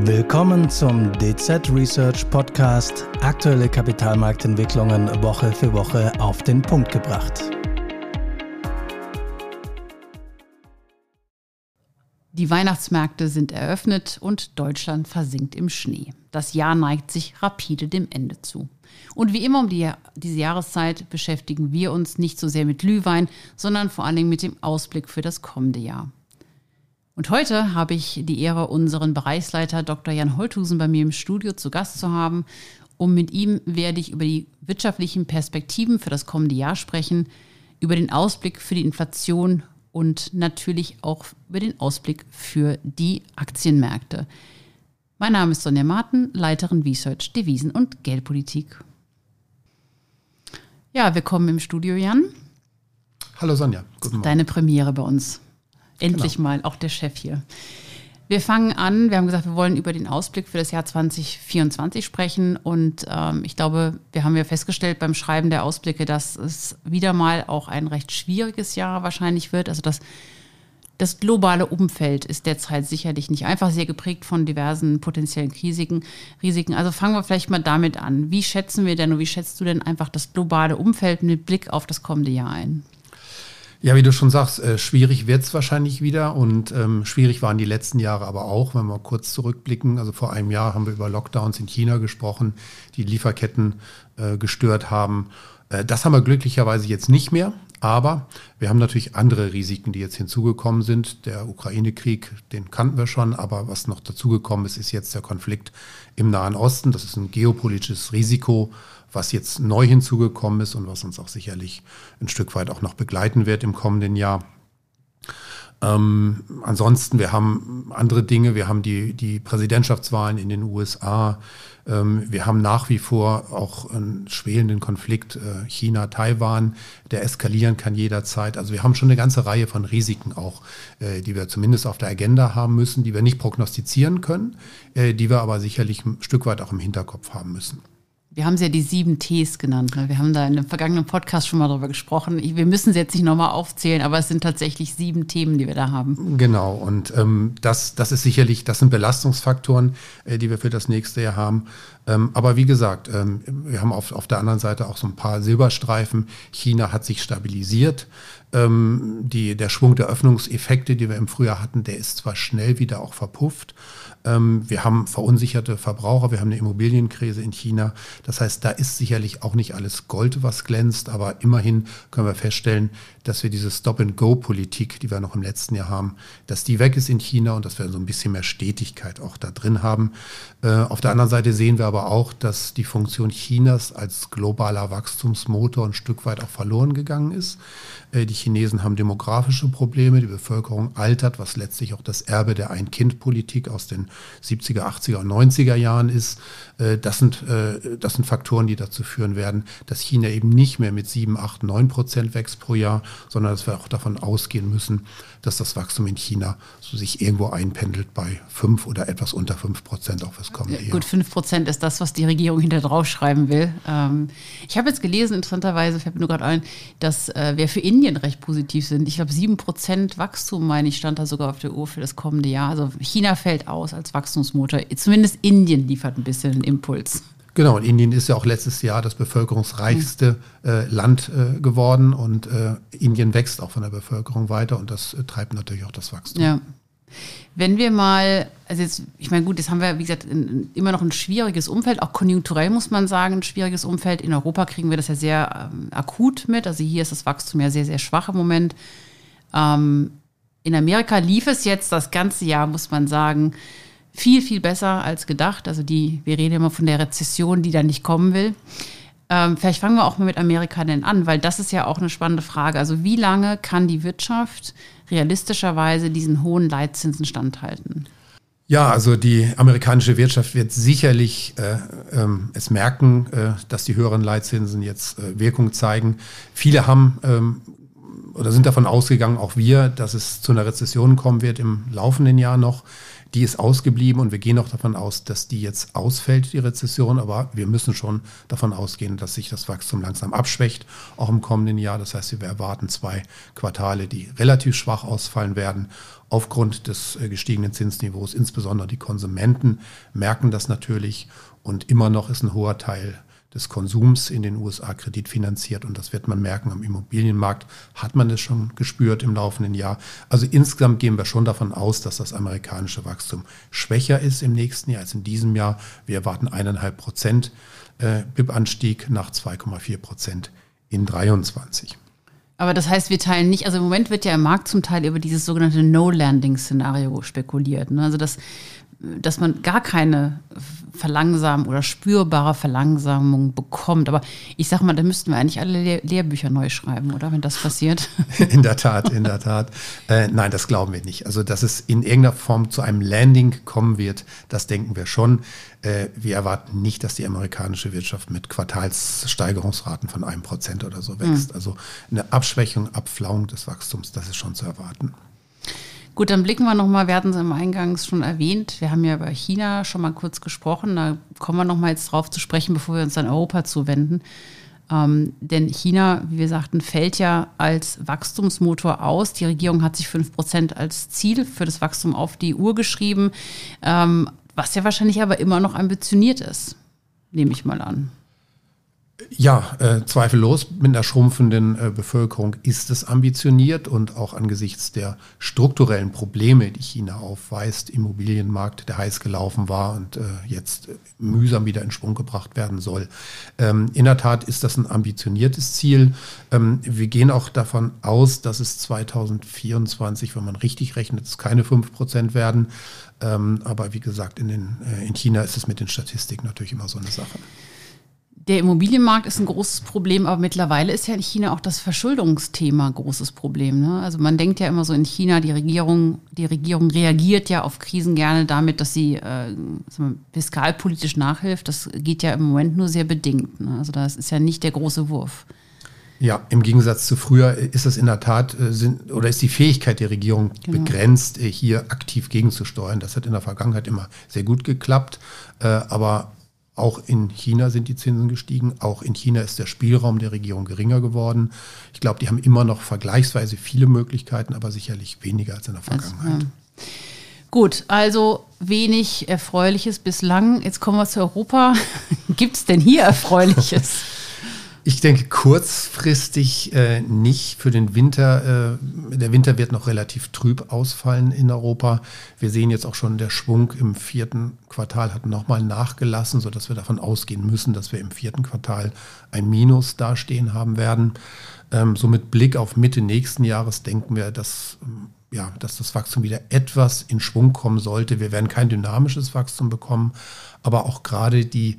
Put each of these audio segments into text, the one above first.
Willkommen zum DZ Research Podcast. Aktuelle Kapitalmarktentwicklungen Woche für Woche auf den Punkt gebracht. Die Weihnachtsmärkte sind eröffnet und Deutschland versinkt im Schnee. Das Jahr neigt sich rapide dem Ende zu. Und wie immer um die, diese Jahreszeit beschäftigen wir uns nicht so sehr mit Glühwein, sondern vor allen Dingen mit dem Ausblick für das kommende Jahr. Und heute habe ich die Ehre, unseren Bereichsleiter Dr. Jan Holthusen bei mir im Studio zu Gast zu haben. Und mit ihm werde ich über die wirtschaftlichen Perspektiven für das kommende Jahr sprechen, über den Ausblick für die Inflation und natürlich auch über den Ausblick für die Aktienmärkte. Mein Name ist Sonja Martin, Leiterin Research Devisen und Geldpolitik. Ja, willkommen im Studio, Jan. Hallo Sonja, guten Morgen. Deine Premiere bei uns. Endlich genau. mal, auch der Chef hier. Wir fangen an, wir haben gesagt, wir wollen über den Ausblick für das Jahr 2024 sprechen. Und ähm, ich glaube, wir haben ja festgestellt beim Schreiben der Ausblicke, dass es wieder mal auch ein recht schwieriges Jahr wahrscheinlich wird. Also das, das globale Umfeld ist derzeit sicherlich nicht einfach, sehr geprägt von diversen potenziellen Risiken. Risiken. Also fangen wir vielleicht mal damit an. Wie schätzen wir denn und wie schätzt du denn einfach das globale Umfeld mit Blick auf das kommende Jahr ein? Ja, wie du schon sagst, äh, schwierig wird es wahrscheinlich wieder und ähm, schwierig waren die letzten Jahre aber auch, wenn wir kurz zurückblicken. Also vor einem Jahr haben wir über Lockdowns in China gesprochen, die Lieferketten äh, gestört haben. Äh, das haben wir glücklicherweise jetzt nicht mehr, aber wir haben natürlich andere Risiken, die jetzt hinzugekommen sind. Der Ukraine-Krieg, den kannten wir schon, aber was noch dazugekommen ist, ist jetzt der Konflikt im Nahen Osten. Das ist ein geopolitisches Risiko, was jetzt neu hinzugekommen ist und was uns auch sicherlich ein Stück weit auch noch begleiten wird im kommenden Jahr. Ähm, ansonsten, wir haben andere Dinge. Wir haben die, die Präsidentschaftswahlen in den USA. Ähm, wir haben nach wie vor auch einen schwelenden Konflikt äh, China-Taiwan, der eskalieren kann jederzeit. Also wir haben schon eine ganze Reihe von Risiken auch, äh, die wir zumindest auf der Agenda haben müssen, die wir nicht prognostizieren können, äh, die wir aber sicherlich ein Stück weit auch im Hinterkopf haben müssen. Wir haben sie ja die sieben Ts genannt. Ne? Wir haben da in einem vergangenen Podcast schon mal darüber gesprochen. Wir müssen sie jetzt nicht nochmal aufzählen, aber es sind tatsächlich sieben Themen, die wir da haben. Genau, und ähm, das, das ist sicherlich, das sind Belastungsfaktoren, äh, die wir für das nächste Jahr haben. Ähm, aber wie gesagt, ähm, wir haben auf, auf der anderen Seite auch so ein paar Silberstreifen. China hat sich stabilisiert. Ähm, die, der Schwung der Öffnungseffekte, die wir im Frühjahr hatten, der ist zwar schnell wieder auch verpufft. Ähm, wir haben verunsicherte Verbraucher, wir haben eine Immobilienkrise in China. Das heißt, da ist sicherlich auch nicht alles Gold, was glänzt, aber immerhin können wir feststellen, dass wir diese Stop-and-Go-Politik, die wir noch im letzten Jahr haben, dass die weg ist in China und dass wir so ein bisschen mehr Stetigkeit auch da drin haben. Äh, auf der anderen Seite sehen wir aber auch, dass die Funktion Chinas als globaler Wachstumsmotor ein Stück weit auch verloren gegangen ist. Äh, die Chinesen haben demografische Probleme, die Bevölkerung altert, was letztlich auch das Erbe der Ein-Kind-Politik aus den 70er, 80er und 90er Jahren ist. Äh, das sind, äh, das sind Faktoren, die dazu führen werden, dass China eben nicht mehr mit 7, 8, 9 Prozent wächst pro Jahr, sondern dass wir auch davon ausgehen müssen, dass das Wachstum in China so sich irgendwo einpendelt bei 5 oder etwas unter 5 Prozent auch fürs kommende Jahr. Gut, 5 Prozent ist das, was die Regierung hinter drauf schreiben will. Ähm, ich habe jetzt gelesen, interessanterweise, fällt mir nur gerade ein, dass äh, wir für Indien recht positiv sind. Ich glaube, 7 Prozent Wachstum, meine ich, stand da sogar auf der Uhr für das kommende Jahr. Also China fällt aus als Wachstumsmotor. Zumindest Indien liefert ein bisschen einen Impuls. Genau, und Indien ist ja auch letztes Jahr das bevölkerungsreichste äh, Land äh, geworden und äh, Indien wächst auch von der Bevölkerung weiter und das äh, treibt natürlich auch das Wachstum. Ja. Wenn wir mal, also jetzt, ich meine, gut, jetzt haben wir, wie gesagt, in, immer noch ein schwieriges Umfeld, auch konjunkturell muss man sagen, ein schwieriges Umfeld. In Europa kriegen wir das ja sehr ähm, akut mit. Also hier ist das Wachstum ja sehr, sehr schwach im Moment. Ähm, in Amerika lief es jetzt das ganze Jahr, muss man sagen, viel, viel besser als gedacht. Also die, wir reden immer von der Rezession, die da nicht kommen will. Ähm, vielleicht fangen wir auch mal mit Amerika denn an, weil das ist ja auch eine spannende Frage. Also wie lange kann die Wirtschaft realistischerweise diesen hohen Leitzinsen standhalten? Ja, also die amerikanische Wirtschaft wird sicherlich äh, ähm, es merken, äh, dass die höheren Leitzinsen jetzt äh, Wirkung zeigen. Viele haben ähm, oder sind davon ausgegangen, auch wir, dass es zu einer Rezession kommen wird im laufenden Jahr noch. Die ist ausgeblieben und wir gehen auch davon aus, dass die jetzt ausfällt, die Rezession. Aber wir müssen schon davon ausgehen, dass sich das Wachstum langsam abschwächt, auch im kommenden Jahr. Das heißt, wir erwarten zwei Quartale, die relativ schwach ausfallen werden aufgrund des äh, gestiegenen Zinsniveaus. Insbesondere die Konsumenten merken das natürlich und immer noch ist ein hoher Teil des Konsums in den USA kreditfinanziert und das wird man merken am Immobilienmarkt, hat man es schon gespürt im laufenden Jahr. Also insgesamt gehen wir schon davon aus, dass das amerikanische Wachstum schwächer ist im nächsten Jahr als in diesem Jahr. Wir erwarten eineinhalb Prozent äh, BIP-Anstieg nach 2,4 Prozent in 23. Aber das heißt, wir teilen nicht, also im Moment wird ja im Markt zum Teil über dieses sogenannte No-Landing-Szenario spekuliert. Ne? Also dass, dass man gar keine Verlangsamung oder spürbare Verlangsamung bekommt. Aber ich sage mal, da müssten wir eigentlich alle Lehr Lehrbücher neu schreiben, oder? Wenn das passiert. In der Tat, in der Tat. Äh, nein, das glauben wir nicht. Also, dass es in irgendeiner Form zu einem Landing kommen wird, das denken wir schon. Äh, wir erwarten nicht, dass die amerikanische Wirtschaft mit Quartalssteigerungsraten von einem Prozent oder so wächst. Mhm. Also eine Abschwächung, Abflauung des Wachstums, das ist schon zu erwarten. Gut, dann blicken wir nochmal, wir hatten es im Eingangs schon erwähnt, wir haben ja über China schon mal kurz gesprochen, da kommen wir nochmal jetzt drauf zu sprechen, bevor wir uns dann Europa zuwenden. Ähm, denn China, wie wir sagten, fällt ja als Wachstumsmotor aus. Die Regierung hat sich 5% als Ziel für das Wachstum auf die Uhr geschrieben, ähm, was ja wahrscheinlich aber immer noch ambitioniert ist, nehme ich mal an. Ja, äh, zweifellos mit einer schrumpfenden äh, Bevölkerung ist es ambitioniert und auch angesichts der strukturellen Probleme, die China aufweist, Immobilienmarkt, der heiß gelaufen war und äh, jetzt äh, mühsam wieder in Schwung gebracht werden soll. Ähm, in der Tat ist das ein ambitioniertes Ziel. Ähm, wir gehen auch davon aus, dass es 2024, wenn man richtig rechnet, es keine 5% werden. Ähm, aber wie gesagt, in, den, äh, in China ist es mit den Statistiken natürlich immer so eine Sache. Der Immobilienmarkt ist ein großes Problem, aber mittlerweile ist ja in China auch das Verschuldungsthema ein großes Problem. Ne? Also man denkt ja immer so in China, die Regierung, die Regierung reagiert ja auf Krisen gerne damit, dass sie äh, fiskalpolitisch nachhilft. Das geht ja im Moment nur sehr bedingt. Ne? Also das ist ja nicht der große Wurf. Ja, im Gegensatz zu früher ist es in der Tat äh, sind, oder ist die Fähigkeit der Regierung genau. begrenzt, äh, hier aktiv gegenzusteuern. Das hat in der Vergangenheit immer sehr gut geklappt, äh, aber auch in China sind die Zinsen gestiegen. Auch in China ist der Spielraum der Regierung geringer geworden. Ich glaube, die haben immer noch vergleichsweise viele Möglichkeiten, aber sicherlich weniger als in der Vergangenheit. Also, ja. Gut, also wenig Erfreuliches bislang. Jetzt kommen wir zu Europa. Gibt es denn hier Erfreuliches? Ich denke kurzfristig äh, nicht für den Winter. Äh, der Winter wird noch relativ trüb ausfallen in Europa. Wir sehen jetzt auch schon, der Schwung im vierten Quartal hat nochmal nachgelassen, sodass wir davon ausgehen müssen, dass wir im vierten Quartal ein Minus dastehen haben werden. Ähm, so mit Blick auf Mitte nächsten Jahres denken wir, dass, ähm, ja, dass das Wachstum wieder etwas in Schwung kommen sollte. Wir werden kein dynamisches Wachstum bekommen, aber auch gerade die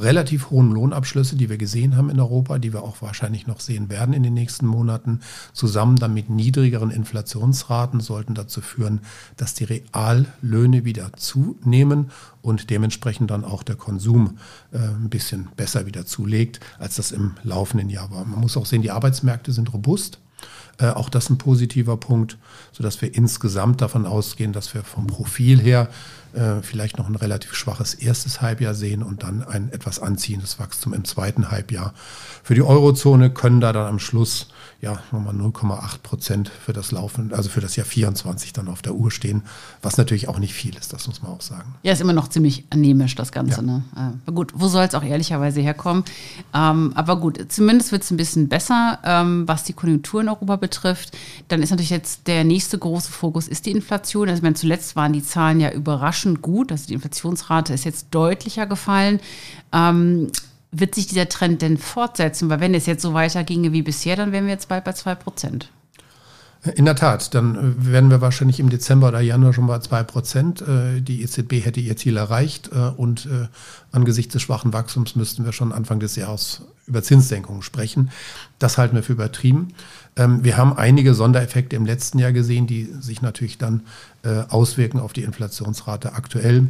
relativ hohen Lohnabschlüsse, die wir gesehen haben in Europa, die wir auch wahrscheinlich noch sehen werden in den nächsten Monaten, zusammen dann mit niedrigeren Inflationsraten sollten dazu führen, dass die Reallöhne wieder zunehmen und dementsprechend dann auch der Konsum äh, ein bisschen besser wieder zulegt, als das im laufenden Jahr war. Man muss auch sehen, die Arbeitsmärkte sind robust. Äh, auch das ein positiver Punkt, sodass wir insgesamt davon ausgehen, dass wir vom Profil her äh, vielleicht noch ein relativ schwaches erstes Halbjahr sehen und dann ein etwas anziehendes Wachstum im zweiten Halbjahr. Für die Eurozone können da dann am Schluss ja, nochmal 0,8 Prozent für das Laufen, also für das Jahr 24 dann auf der Uhr stehen, was natürlich auch nicht viel ist, das muss man auch sagen. Ja, ist immer noch ziemlich anämisch, das Ganze. Ja. Ne? Äh, aber gut, wo soll es auch ehrlicherweise herkommen? Ähm, aber gut, zumindest wird es ein bisschen besser, ähm, was die Konjunktur in Europa betrifft. Dann ist natürlich jetzt der nächste große Fokus ist die Inflation. Also ich meine, zuletzt waren die Zahlen ja überraschend gut, also die Inflationsrate ist jetzt deutlicher gefallen. Ähm, wird sich dieser Trend denn fortsetzen? Weil wenn es jetzt so weiterginge wie bisher, dann wären wir jetzt bald bei 2 Prozent. In der Tat, dann äh, werden wir wahrscheinlich im Dezember oder Januar schon bei 2 Prozent. Äh, die EZB hätte ihr Ziel erreicht äh, und angesichts des schwachen Wachstums müssten wir schon Anfang des Jahres über Zinssenkungen sprechen. Das halten wir für übertrieben. Ähm, wir haben einige Sondereffekte im letzten Jahr gesehen, die sich natürlich dann auswirken auf die Inflationsrate aktuell.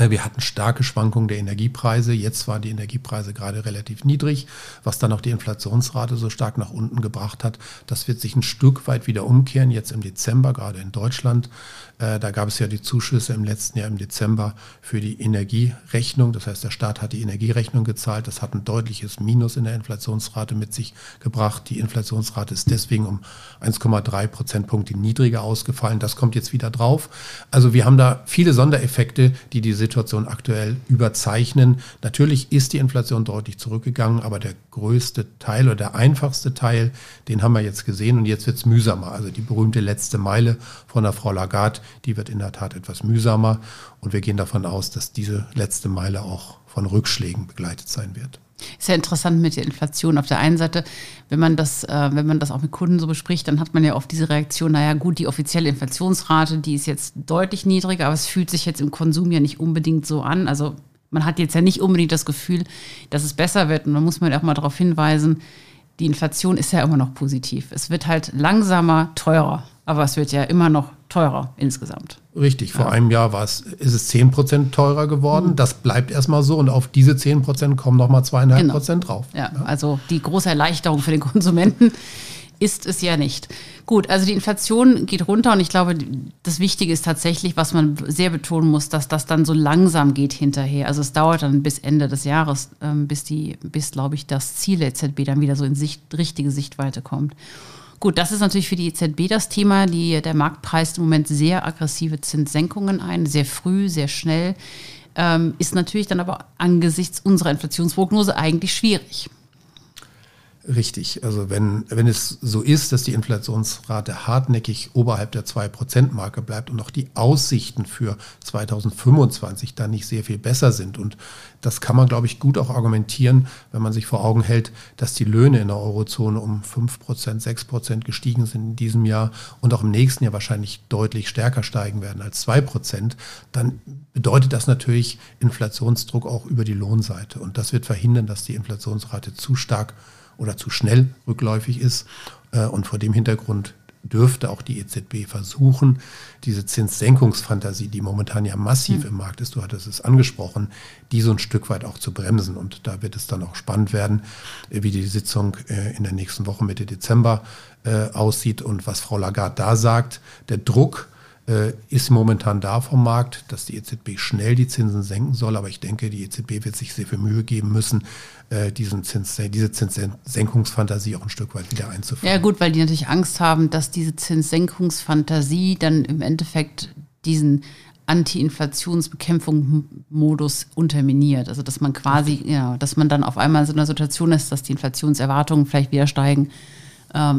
Äh, wir hatten starke Schwankungen der Energiepreise. Jetzt waren die Energiepreise gerade relativ niedrig, was dann auch die Inflationsrate so stark nach unten gebracht hat. Das wird sich ein Stück weit wieder umkehren, jetzt im Dezember, gerade in Deutschland. Äh, da gab es ja die Zuschüsse im letzten Jahr im Dezember für die Energierechnung. Das heißt, der Staat hat die Energierechnung gezahlt. Das hat ein deutliches Minus in der Inflationsrate mit sich gebracht. Die Inflationsrate ist deswegen um 1,3 Prozentpunkte niedriger ausgefallen. Das kommt jetzt wieder drauf. Also wir haben da viele Sondereffekte, die die Situation aktuell überzeichnen. Natürlich ist die Inflation deutlich zurückgegangen, aber der größte Teil oder der einfachste Teil, den haben wir jetzt gesehen und jetzt wird es mühsamer. Also die berühmte letzte Meile von der Frau Lagarde, die wird in der Tat etwas mühsamer und wir gehen davon aus, dass diese letzte Meile auch von Rückschlägen begleitet sein wird. Ist ja interessant mit der Inflation. Auf der einen Seite, wenn man das, äh, wenn man das auch mit Kunden so bespricht, dann hat man ja oft diese Reaktion, naja gut, die offizielle Inflationsrate, die ist jetzt deutlich niedriger, aber es fühlt sich jetzt im Konsum ja nicht unbedingt so an. Also man hat jetzt ja nicht unbedingt das Gefühl, dass es besser wird. Und da muss man auch mal darauf hinweisen, die Inflation ist ja immer noch positiv. Es wird halt langsamer teurer, aber es wird ja immer noch teurer insgesamt. Richtig, vor ja. einem Jahr war es, ist es 10 Prozent teurer geworden. Mhm. Das bleibt erstmal so und auf diese 10 Prozent kommen nochmal zweieinhalb genau. Prozent drauf. Ja, ja, also die große Erleichterung für den Konsumenten ist es ja nicht. Gut, also die Inflation geht runter und ich glaube, das Wichtige ist tatsächlich, was man sehr betonen muss, dass das dann so langsam geht hinterher. Also es dauert dann bis Ende des Jahres, ähm, bis die, bis, glaube ich, das Ziel der EZB dann wieder so in Sicht, richtige Sichtweite kommt. Gut, das ist natürlich für die EZB das Thema. Die, der Markt preist im Moment sehr aggressive Zinssenkungen ein, sehr früh, sehr schnell. Ähm, ist natürlich dann aber angesichts unserer Inflationsprognose eigentlich schwierig. Richtig. Also wenn, wenn es so ist, dass die Inflationsrate hartnäckig oberhalb der 2%-Marke bleibt und auch die Aussichten für 2025 dann nicht sehr viel besser sind. Und das kann man, glaube ich, gut auch argumentieren, wenn man sich vor Augen hält, dass die Löhne in der Eurozone um 5%, 6% gestiegen sind in diesem Jahr und auch im nächsten Jahr wahrscheinlich deutlich stärker steigen werden als 2%, dann bedeutet das natürlich Inflationsdruck auch über die Lohnseite. Und das wird verhindern, dass die Inflationsrate zu stark oder zu schnell rückläufig ist. Äh, und vor dem Hintergrund dürfte auch die EZB versuchen, diese Zinssenkungsfantasie, die momentan ja massiv mhm. im Markt ist, du hattest es angesprochen, die so ein Stück weit auch zu bremsen. Und da wird es dann auch spannend werden, äh, wie die Sitzung äh, in der nächsten Woche Mitte Dezember aussieht und was Frau Lagarde da sagt. Der Druck ist momentan da vom Markt, dass die EZB schnell die Zinsen senken soll. Aber ich denke, die EZB wird sich sehr viel Mühe geben müssen, äh, diesen Zins, diese Zinssenkungsfantasie auch ein Stück weit wieder einzuführen. Ja gut, weil die natürlich Angst haben, dass diese Zinssenkungsfantasie dann im Endeffekt diesen Anti-Inflationsbekämpfung-Modus unterminiert. Also dass man quasi, ja, dass man dann auf einmal in so einer Situation ist, dass die Inflationserwartungen vielleicht wieder steigen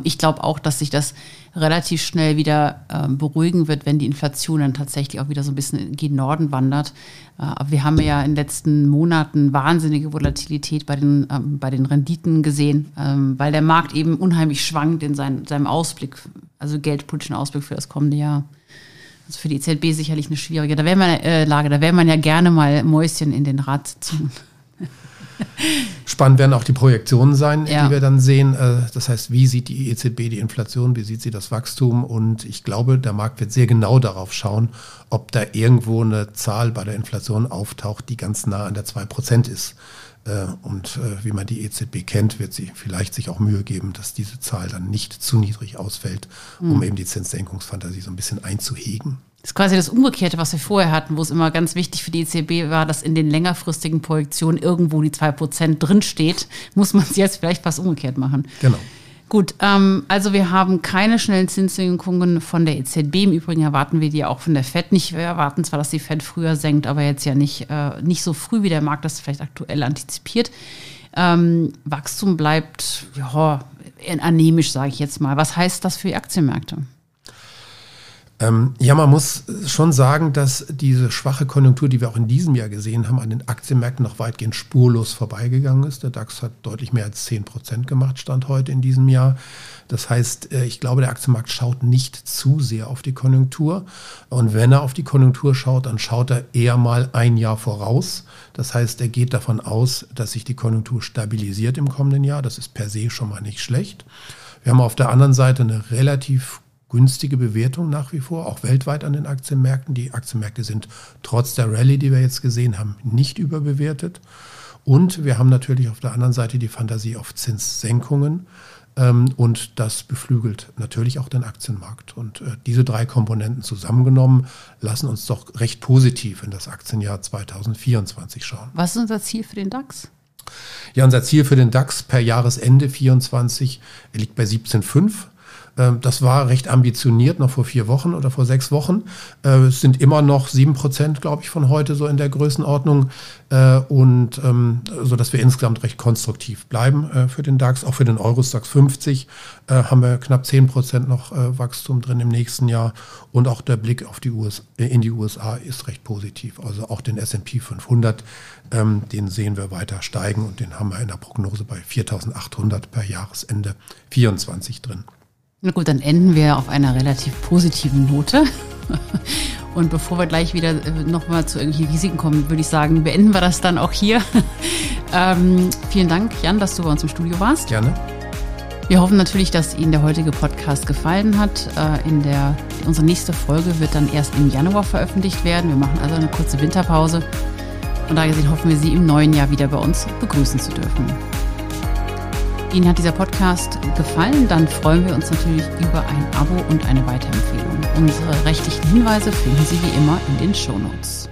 ich glaube auch, dass sich das relativ schnell wieder ähm, beruhigen wird, wenn die Inflation dann tatsächlich auch wieder so ein bisschen gegen Norden wandert. Äh, aber wir haben ja in den letzten Monaten wahnsinnige Volatilität bei den, ähm, bei den Renditen gesehen, weil der Markt eben unheimlich schwankt in sein, seinem Ausblick, also geldpolitischen Ausblick für das kommende Jahr. Also für die EZB sicherlich eine schwierige da wäre man, äh, Lage. Da wäre man ja gerne mal Mäuschen in den Ratssitzungen. Spannend werden auch die Projektionen sein, ja. die wir dann sehen. Äh, das heißt, wie sieht die EZB die Inflation, wie sieht sie das Wachstum? Und ich glaube, der Markt wird sehr genau darauf schauen, ob da irgendwo eine Zahl bei der Inflation auftaucht, die ganz nah an der 2% ist. Äh, und äh, wie man die EZB kennt, wird sie vielleicht sich auch Mühe geben, dass diese Zahl dann nicht zu niedrig ausfällt, um mhm. eben die Zinssenkungsfantasie so ein bisschen einzuhegen. Das ist quasi das Umgekehrte, was wir vorher hatten, wo es immer ganz wichtig für die EZB war, dass in den längerfristigen Projektionen irgendwo die 2% drinsteht, muss man es jetzt vielleicht fast umgekehrt machen. Genau. Gut, ähm, also wir haben keine schnellen Zinssenkungen von der EZB. Im Übrigen erwarten wir die auch von der FED nicht. Wir erwarten zwar, dass die FED früher senkt, aber jetzt ja nicht, äh, nicht so früh, wie der Markt das vielleicht aktuell antizipiert. Ähm, Wachstum bleibt ja, anämisch, sage ich jetzt mal. Was heißt das für die Aktienmärkte? Ähm, ja, man muss schon sagen, dass diese schwache Konjunktur, die wir auch in diesem Jahr gesehen haben, an den Aktienmärkten noch weitgehend spurlos vorbeigegangen ist. Der DAX hat deutlich mehr als 10 Prozent gemacht, stand heute in diesem Jahr. Das heißt, äh, ich glaube, der Aktienmarkt schaut nicht zu sehr auf die Konjunktur. Und wenn er auf die Konjunktur schaut, dann schaut er eher mal ein Jahr voraus. Das heißt, er geht davon aus, dass sich die Konjunktur stabilisiert im kommenden Jahr. Das ist per se schon mal nicht schlecht. Wir haben auf der anderen Seite eine relativ günstige Bewertung nach wie vor, auch weltweit an den Aktienmärkten. Die Aktienmärkte sind trotz der Rallye, die wir jetzt gesehen haben, nicht überbewertet. Und wir haben natürlich auf der anderen Seite die Fantasie auf Zinssenkungen. Ähm, und das beflügelt natürlich auch den Aktienmarkt. Und äh, diese drei Komponenten zusammengenommen lassen uns doch recht positiv in das Aktienjahr 2024 schauen. Was ist unser Ziel für den DAX? Ja, unser Ziel für den DAX per Jahresende 24 liegt bei 17,5. Ähm, das war recht ambitioniert, noch vor vier Wochen oder vor sechs Wochen. Äh, es sind immer noch sieben Prozent, glaube ich, von heute so in der Größenordnung. Äh, und ähm, so dass wir insgesamt recht konstruktiv bleiben äh, für den DAX. Auch für den Eurostox 50 haben wir knapp zehn Prozent noch Wachstum drin im nächsten Jahr. Und auch der Blick auf die US in die USA ist recht positiv. Also auch den S&P 500, ähm, den sehen wir weiter steigen und den haben wir in der Prognose bei 4.800 per Jahresende 24 drin. Na gut, dann enden wir auf einer relativ positiven Note. Und bevor wir gleich wieder äh, nochmal zu irgendwelchen Risiken kommen, würde ich sagen, beenden wir das dann auch hier. ähm, vielen Dank, Jan, dass du bei uns im Studio warst. Gerne. Wir hoffen natürlich, dass Ihnen der heutige Podcast gefallen hat. Äh, in der, unsere nächste Folge wird dann erst im Januar veröffentlicht werden. Wir machen also eine kurze Winterpause. Von daher gesehen hoffen wir, Sie im neuen Jahr wieder bei uns begrüßen zu dürfen. Ihnen hat dieser Podcast gefallen, dann freuen wir uns natürlich über ein Abo und eine Weiterempfehlung. Unsere rechtlichen Hinweise finden Sie wie immer in den Show Notes.